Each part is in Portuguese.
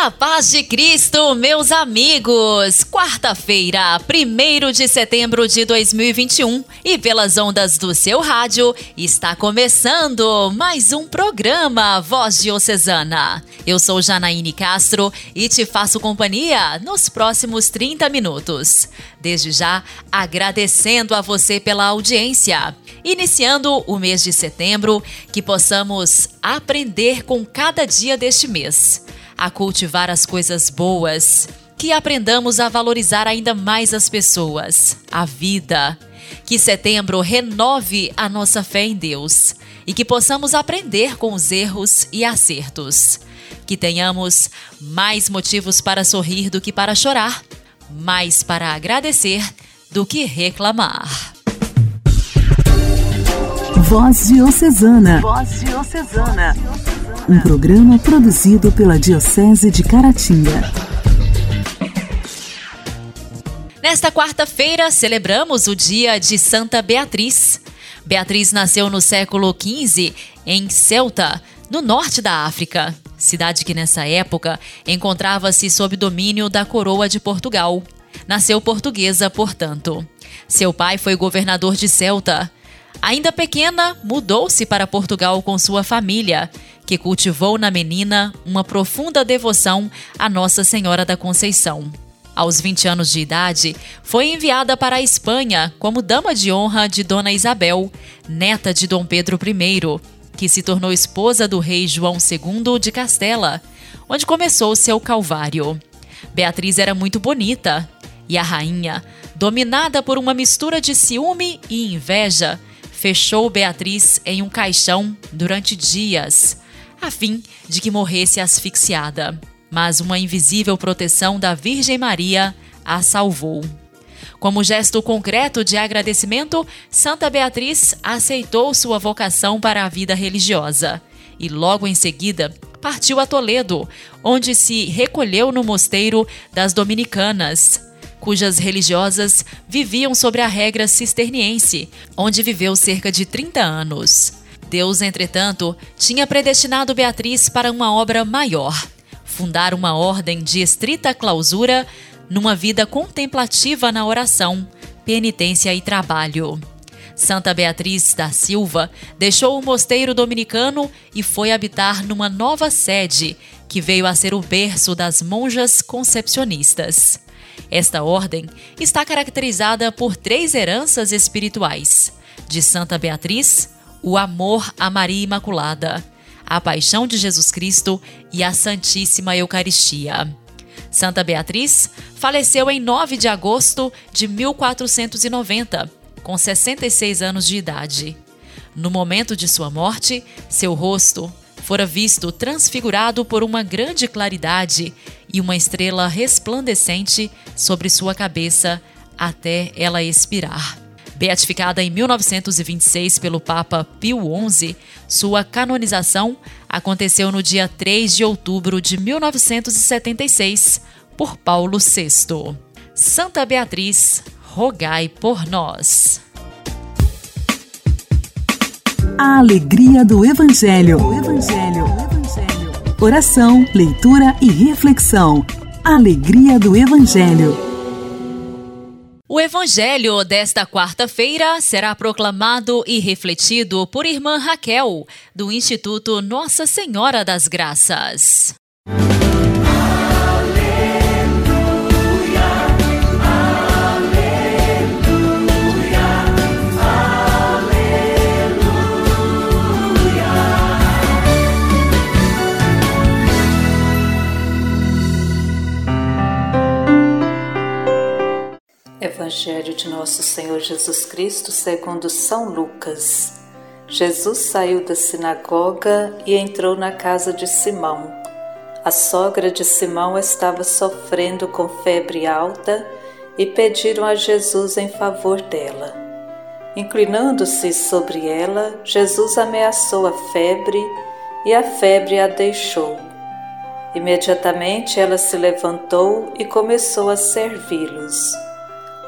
A paz de Cristo, meus amigos! Quarta-feira, 1 de setembro de 2021, e pelas ondas do seu rádio, está começando mais um programa Voz Diocesana. Eu sou Janaíne Castro e te faço companhia nos próximos 30 minutos. Desde já, agradecendo a você pela audiência. Iniciando o mês de setembro, que possamos aprender com cada dia deste mês a cultivar as coisas boas, que aprendamos a valorizar ainda mais as pessoas, a vida. Que setembro renove a nossa fé em Deus e que possamos aprender com os erros e acertos. Que tenhamos mais motivos para sorrir do que para chorar, mais para agradecer do que reclamar. Voz Diocesana. Voz Diocesana um programa produzido pela Diocese de Caratinga. Nesta quarta-feira, celebramos o dia de Santa Beatriz. Beatriz nasceu no século XV em Ceuta, no norte da África, cidade que nessa época encontrava-se sob domínio da coroa de Portugal. Nasceu portuguesa, portanto. Seu pai foi governador de Ceuta. Ainda pequena, mudou-se para Portugal com sua família que cultivou na menina uma profunda devoção à Nossa Senhora da Conceição. Aos 20 anos de idade, foi enviada para a Espanha como dama de honra de Dona Isabel, neta de Dom Pedro I, que se tornou esposa do rei João II de Castela, onde começou seu calvário. Beatriz era muito bonita e a rainha, dominada por uma mistura de ciúme e inveja, fechou Beatriz em um caixão durante dias a fim de que morresse asfixiada. Mas uma invisível proteção da Virgem Maria a salvou. Como gesto concreto de agradecimento, Santa Beatriz aceitou sua vocação para a vida religiosa e, logo em seguida, partiu a Toledo, onde se recolheu no mosteiro das Dominicanas, cujas religiosas viviam sobre a regra cisterniense, onde viveu cerca de 30 anos. Deus, entretanto, tinha predestinado Beatriz para uma obra maior: fundar uma ordem de estrita clausura numa vida contemplativa na oração, penitência e trabalho. Santa Beatriz da Silva deixou o mosteiro dominicano e foi habitar numa nova sede, que veio a ser o berço das monjas concepcionistas. Esta ordem está caracterizada por três heranças espirituais: de Santa Beatriz, o amor a Maria Imaculada, a paixão de Jesus Cristo e a Santíssima Eucaristia. Santa Beatriz faleceu em 9 de agosto de 1490, com 66 anos de idade. No momento de sua morte, seu rosto fora visto transfigurado por uma grande claridade e uma estrela resplandecente sobre sua cabeça até ela expirar. Beatificada em 1926 pelo Papa Pio XI, sua canonização aconteceu no dia 3 de outubro de 1976 por Paulo VI. Santa Beatriz, rogai por nós. A alegria do Evangelho. O Evangelho. Oração, leitura e reflexão. Alegria do Evangelho. O evangelho desta quarta-feira será proclamado e refletido por irmã Raquel, do Instituto Nossa Senhora das Graças. Evangelho de Nosso Senhor Jesus Cristo segundo São Lucas. Jesus saiu da sinagoga e entrou na casa de Simão. A sogra de Simão estava sofrendo com febre alta e pediram a Jesus em favor dela. Inclinando-se sobre ela, Jesus ameaçou a febre e a febre a deixou. Imediatamente ela se levantou e começou a servi-los.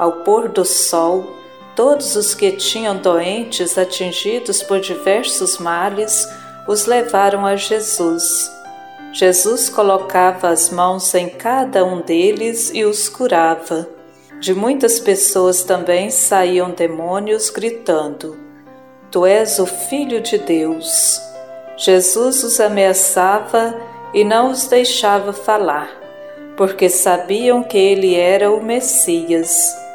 Ao pôr do sol, todos os que tinham doentes atingidos por diversos males os levaram a Jesus. Jesus colocava as mãos em cada um deles e os curava. De muitas pessoas também saíam demônios gritando: Tu és o Filho de Deus. Jesus os ameaçava e não os deixava falar, porque sabiam que ele era o Messias.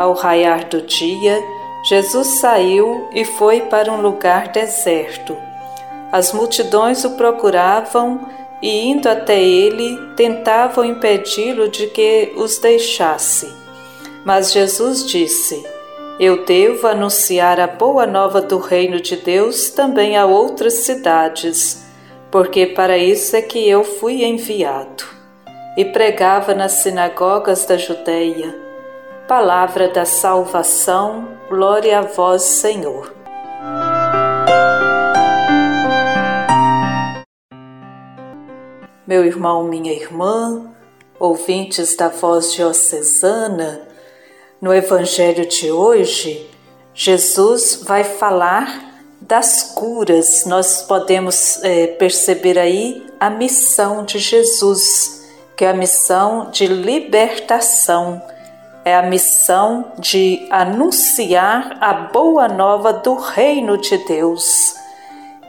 Ao raiar do dia, Jesus saiu e foi para um lugar deserto. As multidões o procuravam e, indo até ele, tentavam impedi-lo de que os deixasse. Mas Jesus disse: Eu devo anunciar a boa nova do reino de Deus também a outras cidades, porque para isso é que eu fui enviado. E pregava nas sinagogas da Judéia. Palavra da salvação, glória a vós, Senhor. Meu irmão, minha irmã, ouvintes da voz diocesana, no Evangelho de hoje, Jesus vai falar das curas. Nós podemos é, perceber aí a missão de Jesus, que é a missão de libertação, é a missão de anunciar a boa nova do reino de Deus.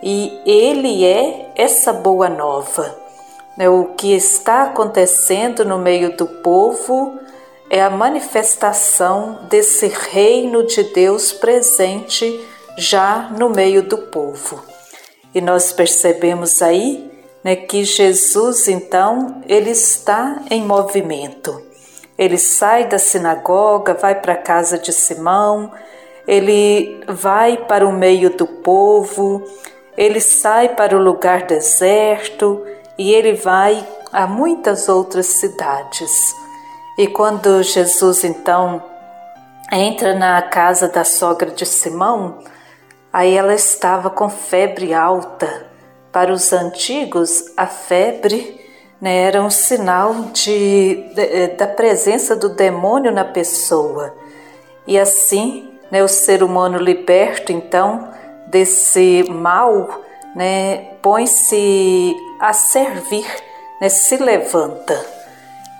E Ele é essa boa nova. Né? O que está acontecendo no meio do povo é a manifestação desse reino de Deus presente já no meio do povo. E nós percebemos aí né, que Jesus, então, ele está em movimento. Ele sai da sinagoga, vai para a casa de Simão, ele vai para o meio do povo, ele sai para o lugar deserto e ele vai a muitas outras cidades. E quando Jesus então entra na casa da sogra de Simão, aí ela estava com febre alta. Para os antigos, a febre né, era um sinal de, de, eh, da presença do demônio na pessoa. E assim, né, o ser humano liberto então desse mal, né, põe-se a servir, né, se levanta.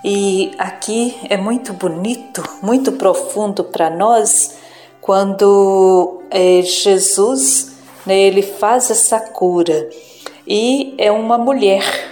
E aqui é muito bonito, muito profundo para nós quando é, Jesus né, ele faz essa cura e é uma mulher.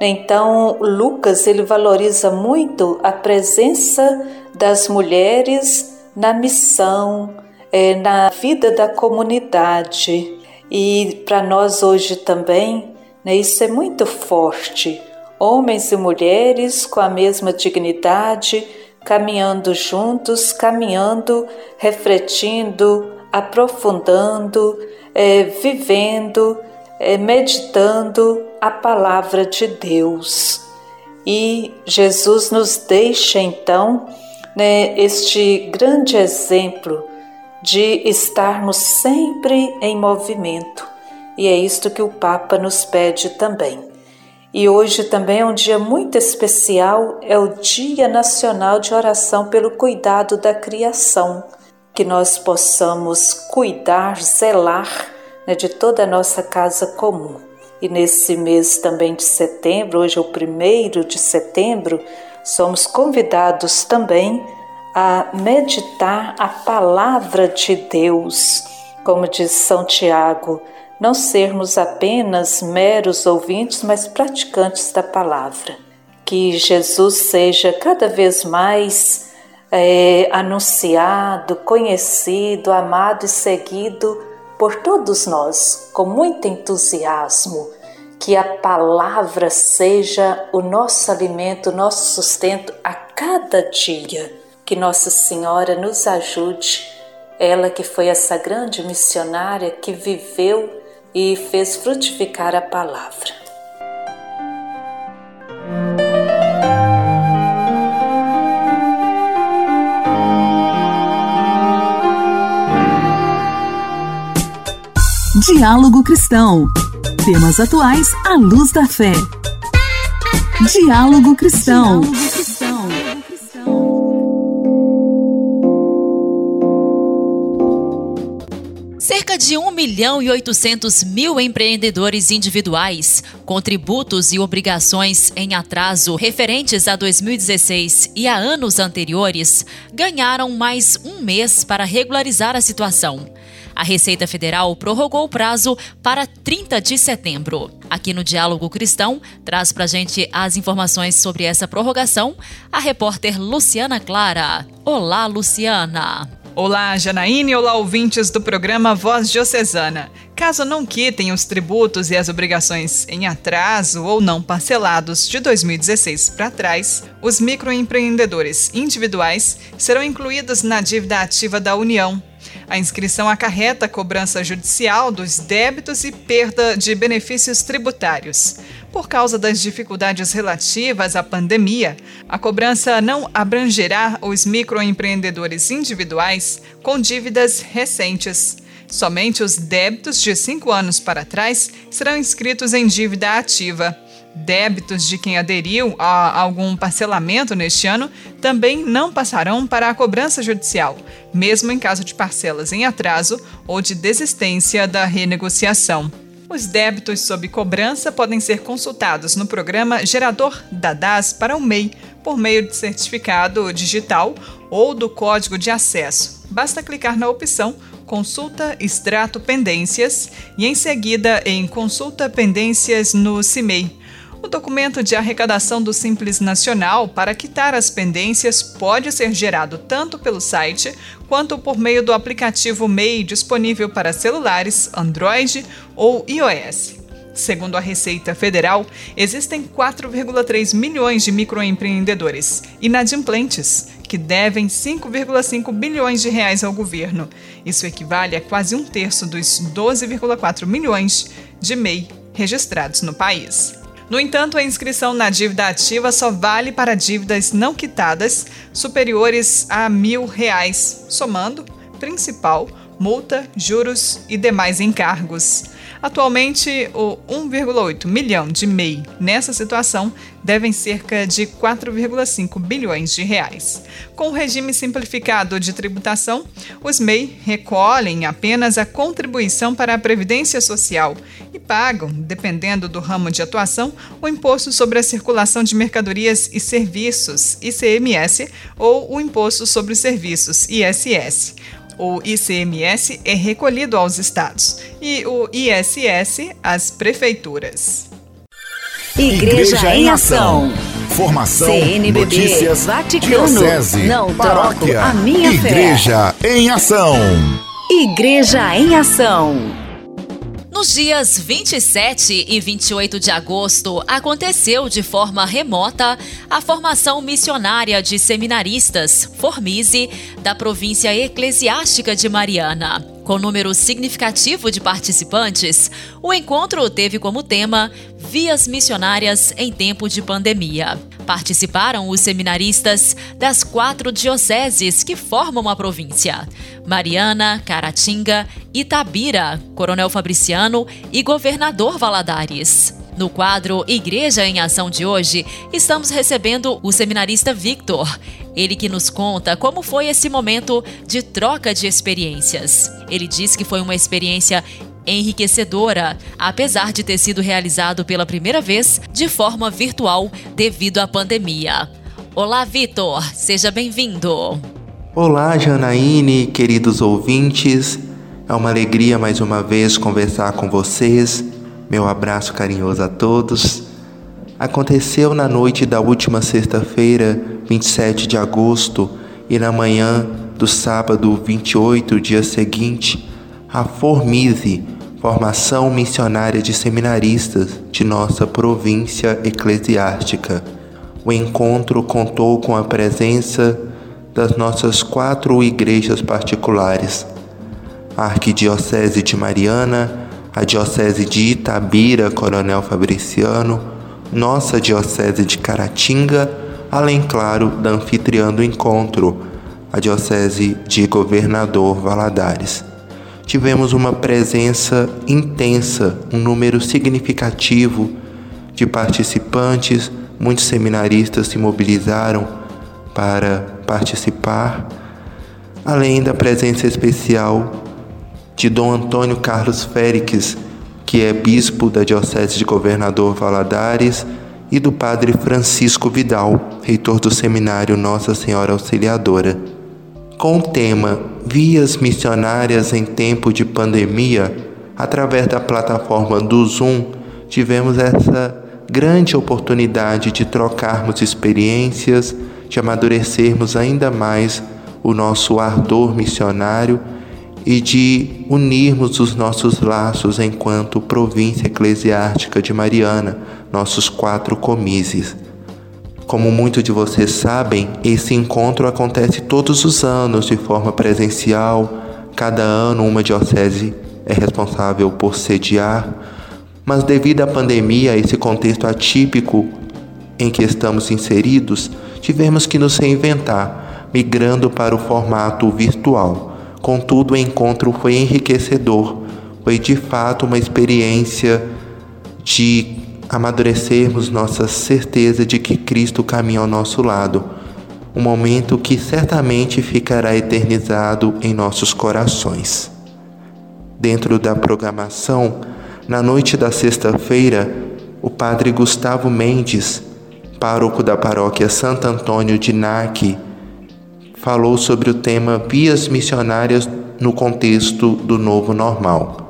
Então Lucas ele valoriza muito a presença das mulheres na missão, é, na vida da comunidade. E para nós hoje também, né, isso é muito forte. Homens e mulheres com a mesma dignidade, caminhando juntos, caminhando, refletindo, aprofundando, é, vivendo, é, meditando a palavra de Deus. E Jesus nos deixa então né, este grande exemplo de estarmos sempre em movimento. E é isto que o Papa nos pede também. E hoje também é um dia muito especial, é o Dia Nacional de Oração pelo Cuidado da Criação. Que nós possamos cuidar, zelar né, de toda a nossa casa comum. E nesse mês também de setembro, hoje é o primeiro de setembro, somos convidados também a meditar a palavra de Deus. Como diz São Tiago, não sermos apenas meros ouvintes, mas praticantes da palavra. Que Jesus seja cada vez mais é, anunciado, conhecido, amado e seguido por todos nós com muito entusiasmo. Que a palavra seja o nosso alimento, o nosso sustento a cada dia. Que Nossa Senhora nos ajude, ela que foi essa grande missionária que viveu e fez frutificar a palavra. Diálogo Cristão. Temas atuais à luz da fé. Diálogo Cristão. Cerca de 1 milhão e 800 mil empreendedores individuais, contributos e obrigações em atraso referentes a 2016 e a anos anteriores, ganharam mais um mês para regularizar a situação. A Receita Federal prorrogou o prazo para 30 de setembro. Aqui no Diálogo Cristão, traz para gente as informações sobre essa prorrogação a repórter Luciana Clara. Olá, Luciana! Olá, Janaíne, olá ouvintes do programa Voz Diocesana. Caso não quitem os tributos e as obrigações em atraso ou não parcelados de 2016 para trás, os microempreendedores individuais serão incluídos na dívida ativa da União. A inscrição acarreta a cobrança judicial dos débitos e perda de benefícios tributários. Por causa das dificuldades relativas à pandemia, a cobrança não abrangerá os microempreendedores individuais com dívidas recentes. Somente os débitos de cinco anos para trás serão inscritos em dívida ativa. Débitos de quem aderiu a algum parcelamento neste ano também não passarão para a cobrança judicial, mesmo em caso de parcelas em atraso ou de desistência da renegociação. Os débitos sob cobrança podem ser consultados no programa Gerador da DAS para o MEI, por meio de certificado digital ou do código de acesso. Basta clicar na opção Consulta Extrato Pendências e, em seguida, em Consulta Pendências no CIMEI o documento de arrecadação do Simples Nacional para quitar as pendências pode ser gerado tanto pelo site quanto por meio do aplicativo MEI disponível para celulares, Android ou iOS. Segundo a Receita Federal, existem 4,3 milhões de microempreendedores inadimplentes que devem 5,5 bilhões de reais ao governo. Isso equivale a quase um terço dos 12,4 milhões de MEI registrados no país. No entanto, a inscrição na dívida ativa só vale para dívidas não quitadas superiores a mil reais, somando principal, multa, juros e demais encargos. Atualmente, o 1,8 milhão de MEI nessa situação devem cerca de 4,5 bilhões de reais. Com o regime simplificado de tributação, os MEI recolhem apenas a contribuição para a Previdência Social e pagam, dependendo do ramo de atuação, o Imposto sobre a Circulação de Mercadorias e Serviços, ICMS, ou o Imposto sobre os Serviços, ISS. O ICMS é recolhido aos estados e o ISS às prefeituras. Igreja, Igreja em Ação. Formação, CNBB, notícias, Vaticano, diocese, não paróquia, a minha Igreja fé. em Ação. Igreja em Ação. Nos dias 27 e 28 de agosto, aconteceu de forma remota a formação missionária de seminaristas, Formise, da província eclesiástica de Mariana. Com número significativo de participantes, o encontro teve como tema Vias Missionárias em Tempo de Pandemia. Participaram os seminaristas das quatro dioceses que formam a província: Mariana, Caratinga, Itabira, Coronel Fabriciano e Governador Valadares. No quadro Igreja em Ação de hoje, estamos recebendo o seminarista Victor. Ele que nos conta como foi esse momento de troca de experiências. Ele diz que foi uma experiência enriquecedora, apesar de ter sido realizado pela primeira vez de forma virtual devido à pandemia. Olá, Vitor, seja bem-vindo. Olá, Janaíne, queridos ouvintes. É uma alegria mais uma vez conversar com vocês. Meu abraço carinhoso a todos. Aconteceu na noite da última sexta-feira, 27 de agosto, e na manhã do sábado 28, dia seguinte, a Formise, Formação Missionária de Seminaristas de nossa província eclesiástica. O encontro contou com a presença das nossas quatro igrejas particulares: a Arquidiocese de Mariana, a Diocese de Itabira, Coronel Fabriciano, nossa Diocese de Caratinga, além, claro, da anfitriã do encontro, a Diocese de Governador Valadares tivemos uma presença intensa, um número significativo de participantes, muitos seminaristas se mobilizaram para participar, além da presença especial de Dom Antônio Carlos Félix, que é bispo da Diocese de Governador Valadares, e do Padre Francisco Vidal, reitor do seminário Nossa Senhora Auxiliadora. Com o tema Vias Missionárias em Tempo de Pandemia, através da plataforma do Zoom, tivemos essa grande oportunidade de trocarmos experiências, de amadurecermos ainda mais o nosso ardor missionário e de unirmos os nossos laços enquanto província eclesiástica de Mariana, nossos quatro comises. Como muitos de vocês sabem, esse encontro acontece todos os anos de forma presencial. Cada ano, uma diocese é responsável por sediar, mas devido à pandemia, esse contexto atípico em que estamos inseridos, tivemos que nos reinventar, migrando para o formato virtual. Contudo, o encontro foi enriquecedor, foi de fato uma experiência de amadurecermos nossa certeza de que Cristo caminha ao nosso lado, um momento que certamente ficará eternizado em nossos corações. Dentro da programação, na noite da sexta-feira, o padre Gustavo Mendes, pároco da paróquia Santo Antônio de Naque, falou sobre o tema Vias Missionárias no contexto do novo normal.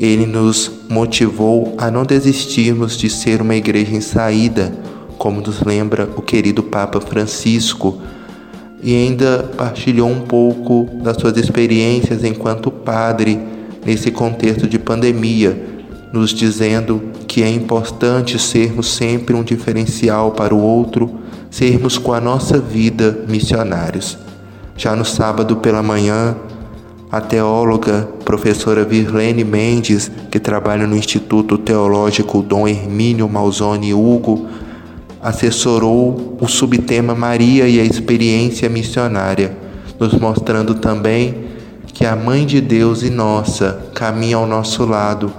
Ele nos motivou a não desistirmos de ser uma igreja em saída, como nos lembra o querido Papa Francisco, e ainda partilhou um pouco das suas experiências enquanto padre nesse contexto de pandemia, nos dizendo que é importante sermos sempre um diferencial para o outro sermos com a nossa vida missionários. Já no sábado pela manhã, a teóloga professora Virlene Mendes, que trabalha no Instituto Teológico Dom Hermínio Malzone Hugo, assessorou o subtema Maria e a experiência missionária, nos mostrando também que a Mãe de Deus e nossa caminha ao nosso lado,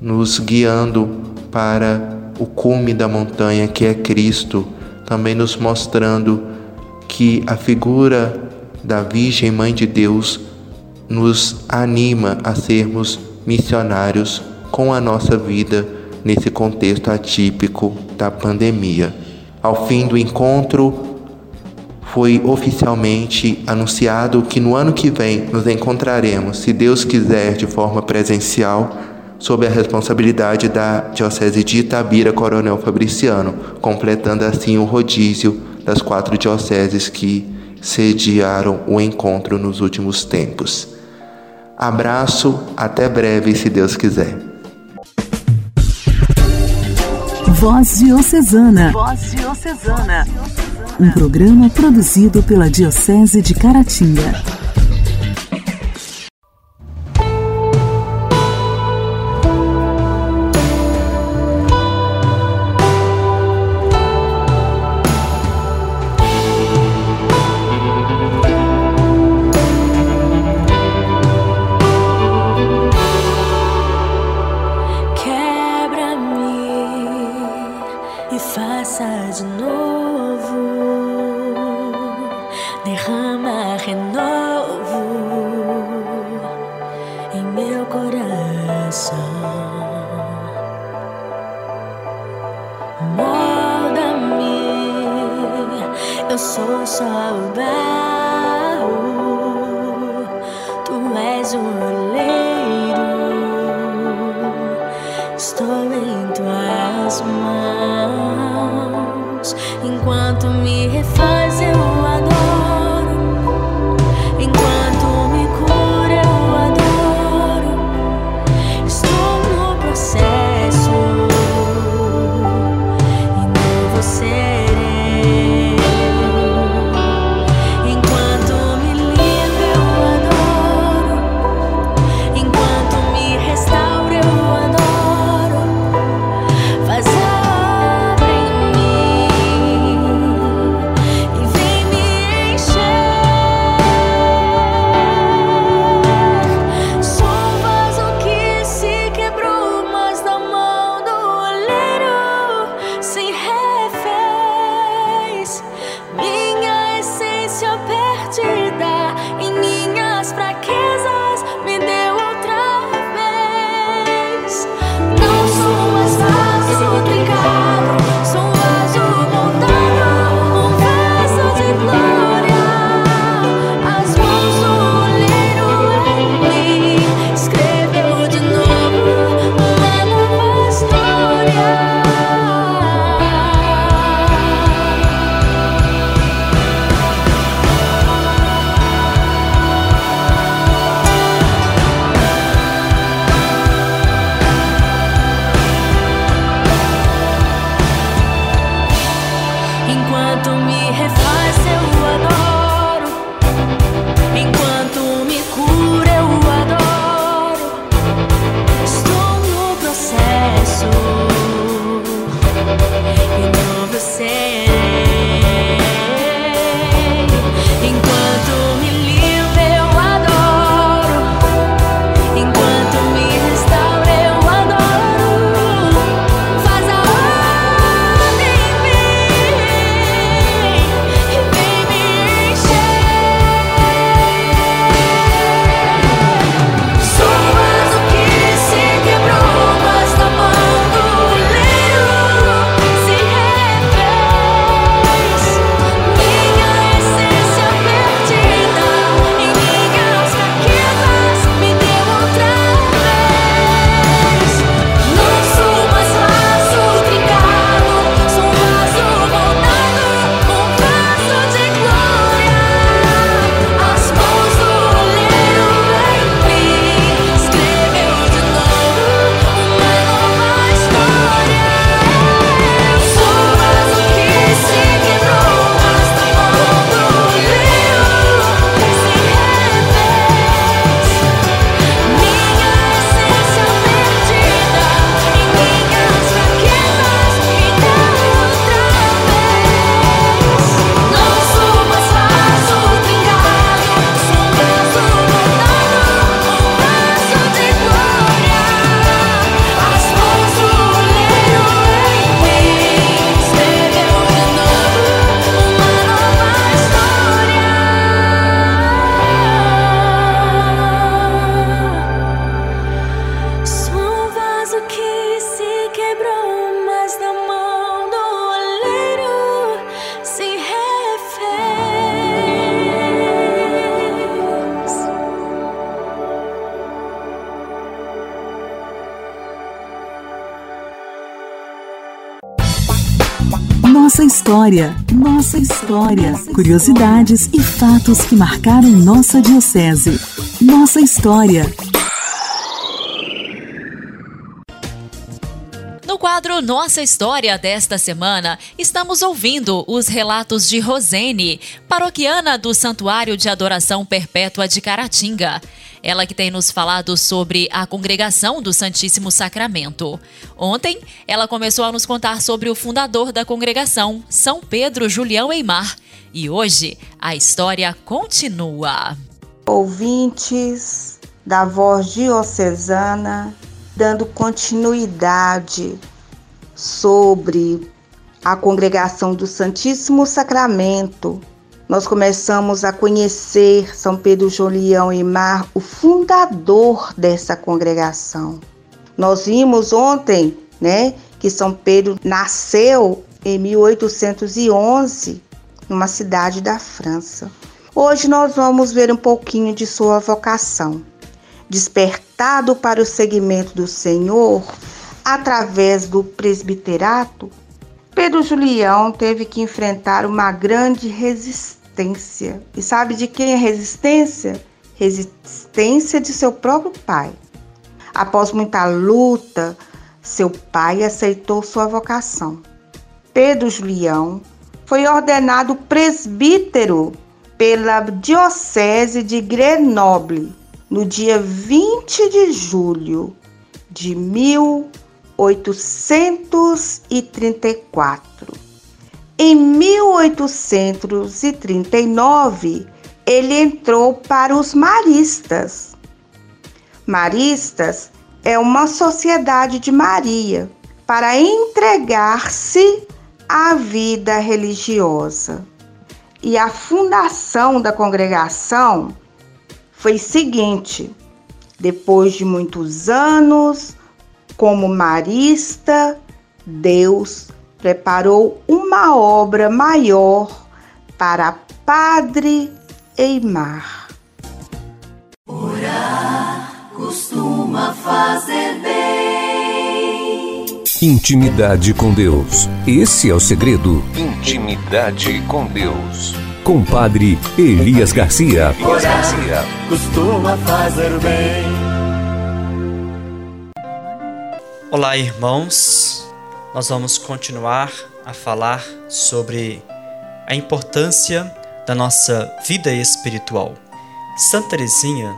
nos guiando para o cume da montanha que é Cristo também nos mostrando que a figura da Virgem Mãe de Deus nos anima a sermos missionários com a nossa vida nesse contexto atípico da pandemia. Ao fim do encontro, foi oficialmente anunciado que no ano que vem nos encontraremos, se Deus quiser, de forma presencial sob a responsabilidade da Diocese de Itabira Coronel Fabriciano, completando assim o rodízio das quatro dioceses que sediaram o encontro nos últimos tempos. Abraço, até breve, se Deus quiser. Voz Diocesana. Voz Diocesana. Um programa produzido pela Diocese de Caratinga. sou só tu és o oleiro. Estou em tuas mãos enquanto me refaz. don't me afraid. História, nossa história. Curiosidades e fatos que marcaram nossa Diocese. Nossa história. No quadro Nossa História desta semana, estamos ouvindo os relatos de Rosene, paroquiana do Santuário de Adoração Perpétua de Caratinga. Ela que tem nos falado sobre a congregação do Santíssimo Sacramento. Ontem, ela começou a nos contar sobre o fundador da congregação, São Pedro Julião Eimar. E hoje, a história continua. Ouvintes da voz diocesana, dando continuidade sobre a congregação do Santíssimo Sacramento, nós começamos a conhecer São Pedro Julião e Mar, o fundador dessa congregação. Nós vimos ontem, né, que São Pedro nasceu em 1811 numa cidade da França. Hoje nós vamos ver um pouquinho de sua vocação. Despertado para o seguimento do Senhor através do presbiterato, Pedro Julião teve que enfrentar uma grande resistência. E sabe de quem é resistência? Resistência de seu próprio pai. Após muita luta, seu pai aceitou sua vocação. Pedro Julião foi ordenado presbítero pela Diocese de Grenoble no dia 20 de julho de 1834. Em 1839, ele entrou para os maristas. Maristas é uma sociedade de Maria para entregar-se à vida religiosa. E a fundação da congregação foi seguinte: depois de muitos anos como marista, Deus preparou uma obra maior para Padre Eimar. Orar costuma fazer bem. Intimidade com Deus. Esse é o segredo. Intimidade com Deus com Padre Elias Garcia. Elias Garcia. Costuma fazer bem. Olá, irmãos. Nós vamos continuar a falar sobre a importância da nossa vida espiritual. Santa Teresinha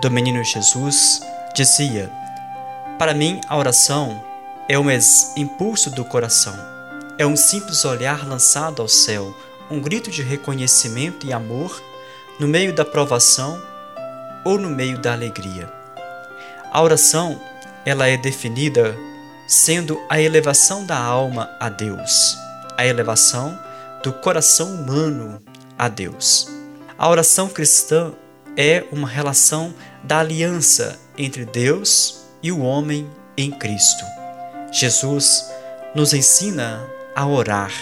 do Menino Jesus dizia: Para mim, a oração é um impulso do coração, é um simples olhar lançado ao céu um grito de reconhecimento e amor no meio da provação ou no meio da alegria. A oração, ela é definida sendo a elevação da alma a Deus, a elevação do coração humano a Deus. A oração cristã é uma relação da aliança entre Deus e o homem em Cristo. Jesus nos ensina a orar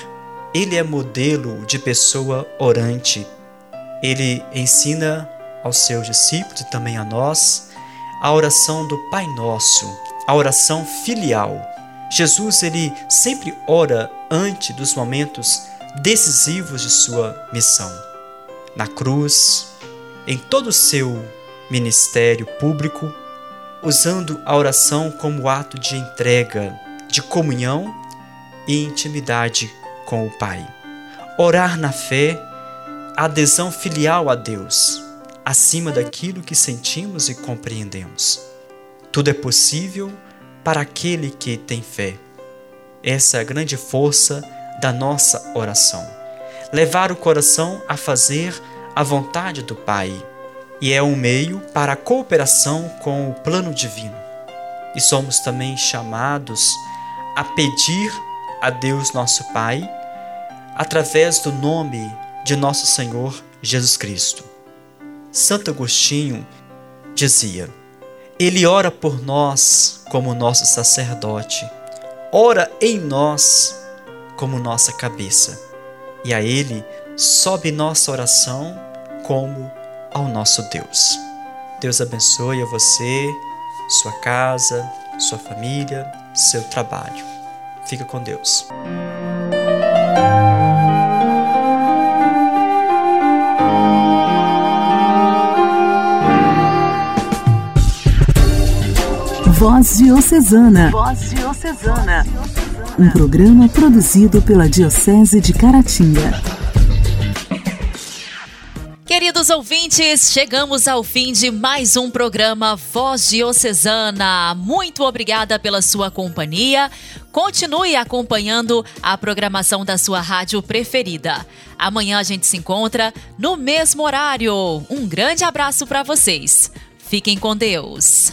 ele é modelo de pessoa orante. Ele ensina aos seus discípulos e também a nós a oração do Pai Nosso, a oração filial. Jesus ele sempre ora antes dos momentos decisivos de sua missão. Na cruz, em todo o seu ministério público, usando a oração como ato de entrega, de comunhão e intimidade com o Pai. Orar na fé, adesão filial a Deus, acima daquilo que sentimos e compreendemos. Tudo é possível para aquele que tem fé. Essa é a grande força da nossa oração. Levar o coração a fazer a vontade do Pai e é um meio para a cooperação com o plano divino. E somos também chamados a pedir a Deus nosso Pai através do nome de nosso Senhor Jesus Cristo. Santo Agostinho dizia: Ele ora por nós como nosso sacerdote, ora em nós como nossa cabeça, e a Ele sobe nossa oração como ao nosso Deus. Deus abençoe a você, sua casa, sua família, seu trabalho. Fica com Deus. Voz Diocesana. Voz Diocesana. Um programa produzido pela Diocese de Caratinga. Queridos ouvintes, chegamos ao fim de mais um programa Voz Diocesana. Muito obrigada pela sua companhia. Continue acompanhando a programação da sua rádio preferida. Amanhã a gente se encontra no mesmo horário. Um grande abraço para vocês. Fiquem com Deus.